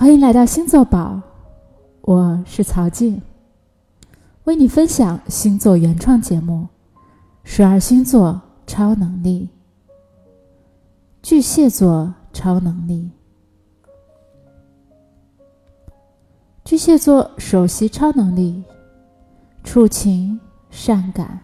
欢迎来到星座宝，我是曹静，为你分享星座原创节目《十二星座超能力》。巨蟹座超能力，巨蟹座首席超能力：触情善感。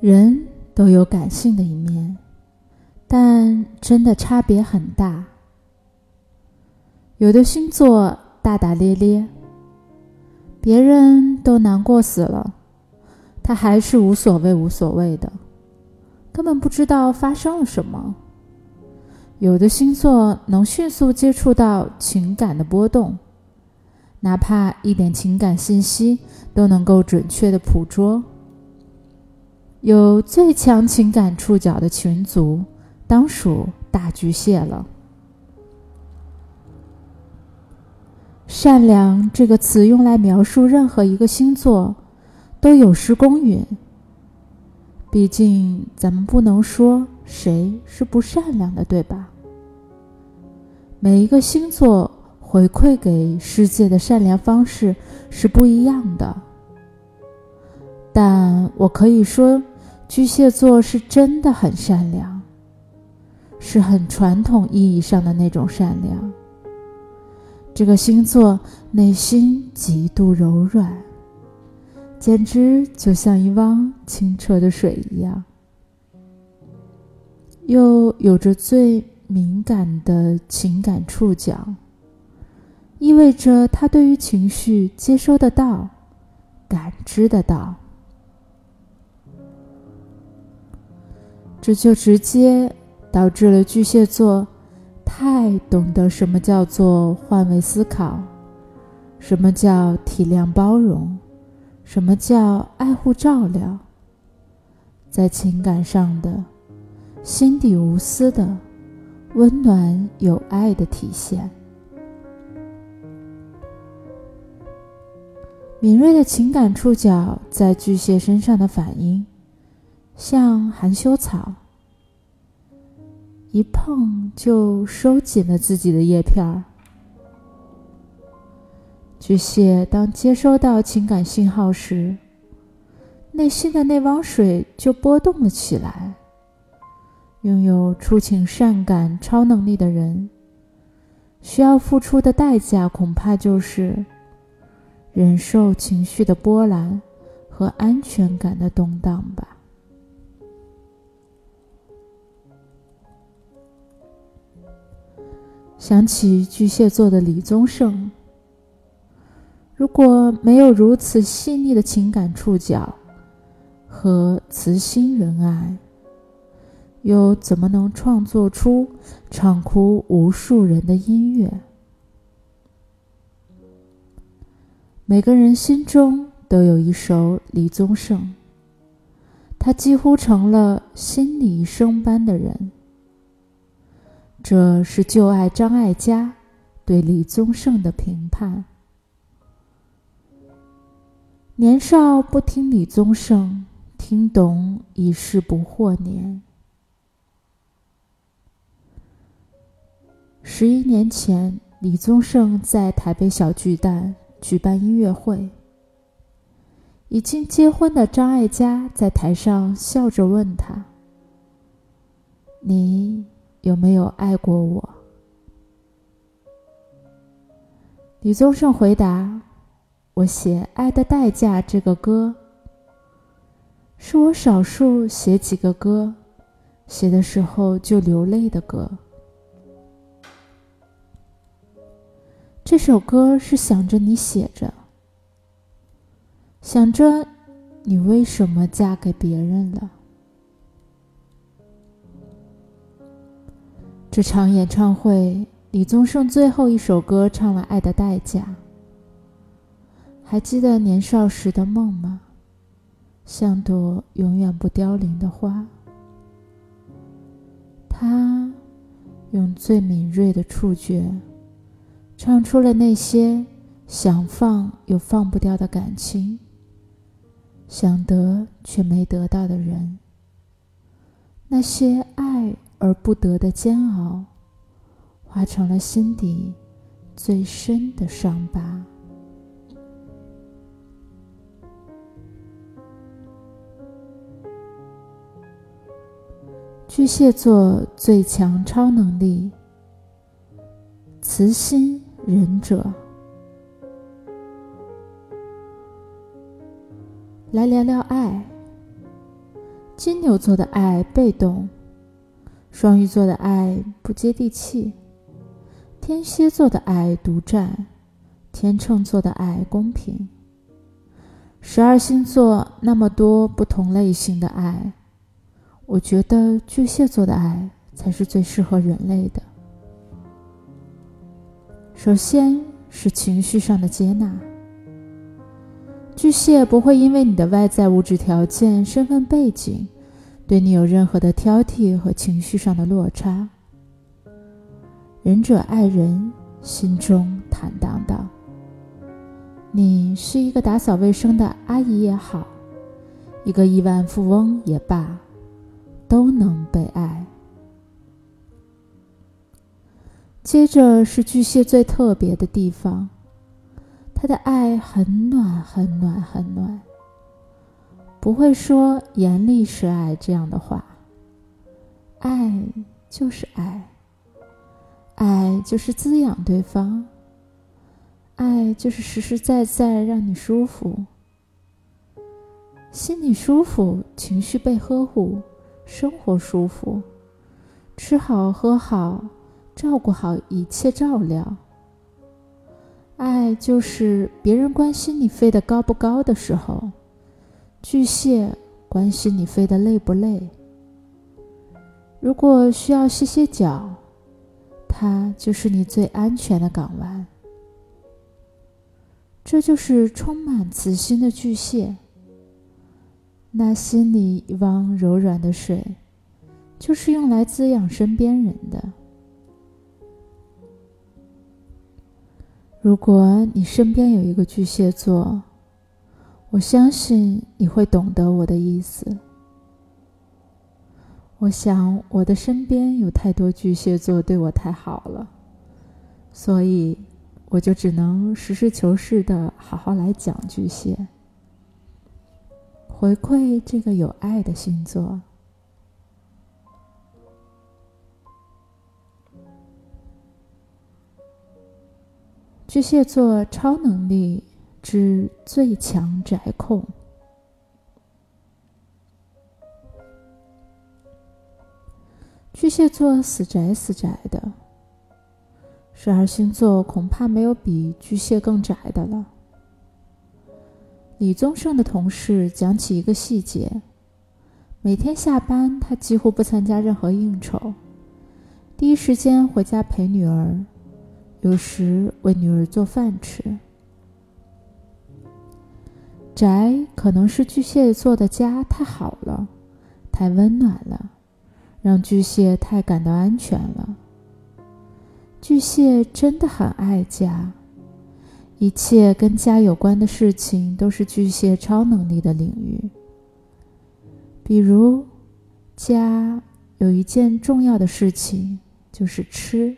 人都有感性的一面。但真的差别很大。有的星座大大咧咧，别人都难过死了，他还是无所谓无所谓的，根本不知道发生了什么。有的星座能迅速接触到情感的波动，哪怕一点情感信息都能够准确的捕捉。有最强情感触角的群族。当属大巨蟹了。善良这个词用来描述任何一个星座，都有失公允。毕竟咱们不能说谁是不善良的，对吧？每一个星座回馈给世界的善良方式是不一样的。但我可以说，巨蟹座是真的很善良。是很传统意义上的那种善良。这个星座内心极度柔软，简直就像一汪清澈的水一样，又有着最敏感的情感触角，意味着他对于情绪接收得到、感知得到，这就直接。导致了巨蟹座太懂得什么叫做换位思考，什么叫体谅包容，什么叫爱护照料，在情感上的心底无私的温暖有爱的体现，敏锐的情感触角在巨蟹身上的反应，像含羞草。一碰就收紧了自己的叶片儿。巨蟹当接收到情感信号时，内心的那汪水就波动了起来。拥有触情善感超能力的人，需要付出的代价恐怕就是忍受情绪的波澜和安全感的动荡吧。想起巨蟹座的李宗盛，如果没有如此细腻的情感触角和慈心仁爱，又怎么能创作出唱哭无数人的音乐？每个人心中都有一首李宗盛，他几乎成了心理医生般的人。这是旧爱张艾嘉对李宗盛的评判。年少不听李宗盛，听懂已是不惑年。十一年前，李宗盛在台北小巨蛋举办音乐会，已经结婚的张艾嘉在台上笑着问他：“你？”有没有爱过我？李宗盛回答：“我写《爱的代价》这个歌，是我少数写几个歌，写的时候就流泪的歌。这首歌是想着你写着，想着你为什么嫁给别人了。”这场演唱会，李宗盛最后一首歌唱了《爱的代价》。还记得年少时的梦吗？像朵永远不凋零的花。他用最敏锐的触觉，唱出了那些想放又放不掉的感情，想得却没得到的人，那些爱。而不得的煎熬，化成了心底最深的伤疤。巨蟹座最强超能力：慈心忍者。来聊聊爱。金牛座的爱被动，双鱼座的爱不接地气，天蝎座的爱独占，天秤座的爱公平。十二星座那么多不同类型的爱。我觉得巨蟹座的爱才是最适合人类的。首先是情绪上的接纳，巨蟹不会因为你的外在物质条件、身份背景，对你有任何的挑剔和情绪上的落差。仁者爱人，心中坦荡荡。你是一个打扫卫生的阿姨也好，一个亿万富翁也罢。都能被爱。接着是巨蟹最特别的地方，他的爱很暖，很暖，很暖，不会说“严厉是爱”这样的话。爱就是爱，爱就是滋养对方，爱就是实实在在让你舒服，心里舒服，情绪被呵护。生活舒服，吃好喝好，照顾好一切照料。爱就是别人关心你飞得高不高的时候，巨蟹关心你飞得累不累。如果需要歇歇脚，它就是你最安全的港湾。这就是充满慈心的巨蟹。那心里一汪柔软的水，就是用来滋养身边人的。如果你身边有一个巨蟹座，我相信你会懂得我的意思。我想我的身边有太多巨蟹座对我太好了，所以我就只能实事求是的好好来讲巨蟹。回馈这个有爱的星座，巨蟹座超能力之最强宅控。巨蟹座死宅死宅的，十二星座恐怕没有比巨蟹更宅的了。李宗盛的同事讲起一个细节：每天下班，他几乎不参加任何应酬，第一时间回家陪女儿，有时为女儿做饭吃。宅可能是巨蟹座的家太好了，太温暖了，让巨蟹太感到安全了。巨蟹真的很爱家。一切跟家有关的事情都是巨蟹超能力的领域。比如，家有一件重要的事情就是吃，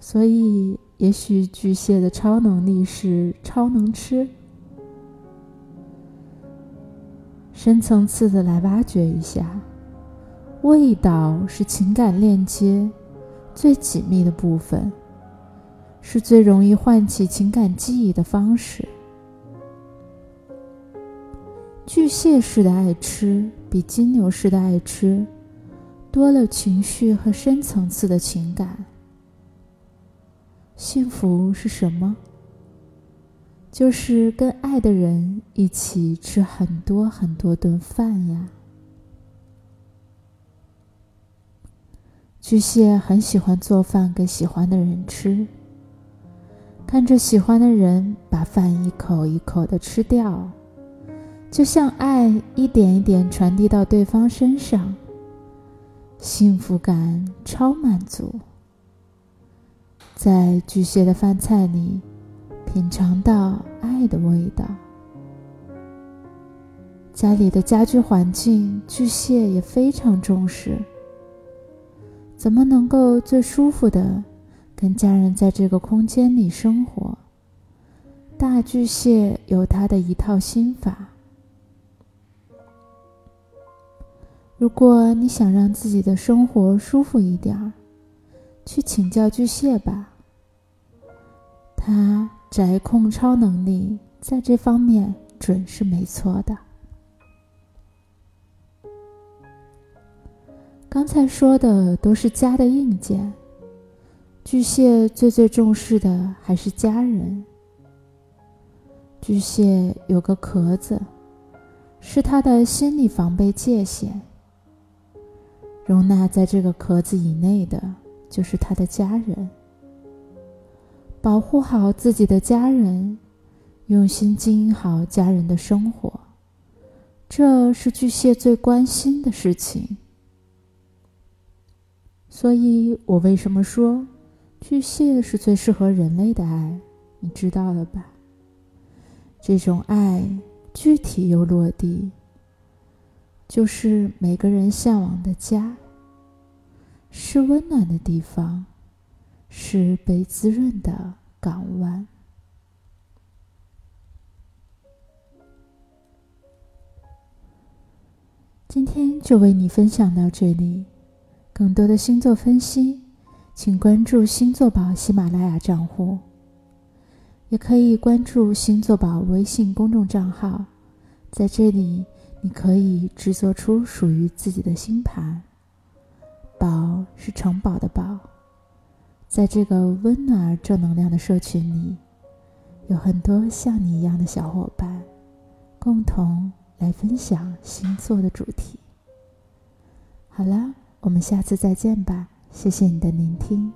所以也许巨蟹的超能力是超能吃。深层次的来挖掘一下，味道是情感链接最紧密的部分。是最容易唤起情感记忆的方式。巨蟹式的爱吃比金牛式的爱吃多了情绪和深层次的情感。幸福是什么？就是跟爱的人一起吃很多很多顿饭呀。巨蟹很喜欢做饭给喜欢的人吃。看着喜欢的人把饭一口一口的吃掉，就像爱一点一点传递到对方身上，幸福感超满足。在巨蟹的饭菜里，品尝到爱的味道。家里的家居环境，巨蟹也非常重视。怎么能够最舒服的跟家人在这个空间里生活？大巨蟹有他的一套心法。如果你想让自己的生活舒服一点儿，去请教巨蟹吧。他宅控超能力在这方面准是没错的。刚才说的都是家的硬件，巨蟹最最重视的还是家人。巨蟹有个壳子，是他的心理防备界限。容纳在这个壳子以内的，就是他的家人。保护好自己的家人，用心经营好家人的生活，这是巨蟹最关心的事情。所以我为什么说巨蟹是最适合人类的爱？你知道了吧？这种爱具体又落地，就是每个人向往的家，是温暖的地方，是被滋润的港湾。今天就为你分享到这里，更多的星座分析，请关注星座宝喜马拉雅账户。也可以关注星座宝微信公众账号，在这里你可以制作出属于自己的星盘。宝是城堡的宝，在这个温暖而正能量的社群里，有很多像你一样的小伙伴，共同来分享星座的主题。好了，我们下次再见吧，谢谢你的聆听。